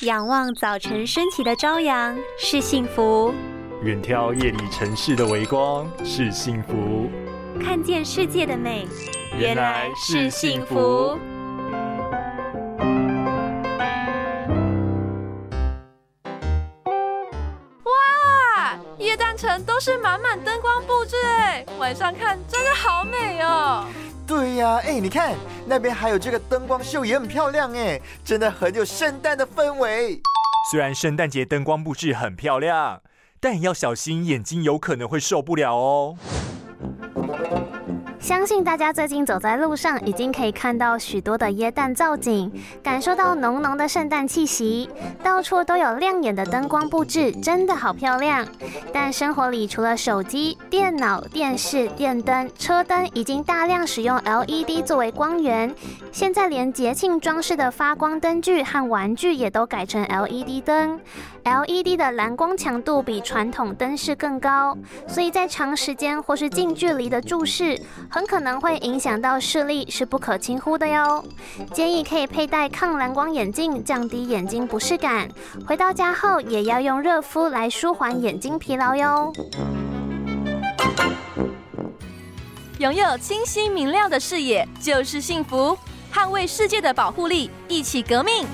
仰望早晨升起的朝阳是幸福，远眺夜里城市的微光是幸福，看见世界的美原来是幸福。哇，夜诞城都是满满灯光布置哎，晚上看真的好美哦。对呀，哎，你看那边还有这个灯光秀也很漂亮哎，真的很有圣诞的氛围。虽然圣诞节灯光布置很漂亮，但也要小心眼睛有可能会受不了哦。相信大家最近走在路上，已经可以看到许多的椰蛋造景，感受到浓浓的圣诞气息，到处都有亮眼的灯光布置，真的好漂亮。但生活里除了手机、电脑、电视、电灯、车灯，已经大量使用 LED 作为光源，现在连节庆装饰的发光灯具和玩具也都改成 LED 灯。LED 的蓝光强度比传统灯饰更高，所以在长时间或是近距离的注视。很可能会影响到视力，是不可轻忽的哟。建议可以佩戴抗蓝光眼镜，降低眼睛不适感。回到家后，也要用热敷来舒缓眼睛疲劳哟。拥有清晰明亮的视野就是幸福，捍卫世界的保护力，一起革命。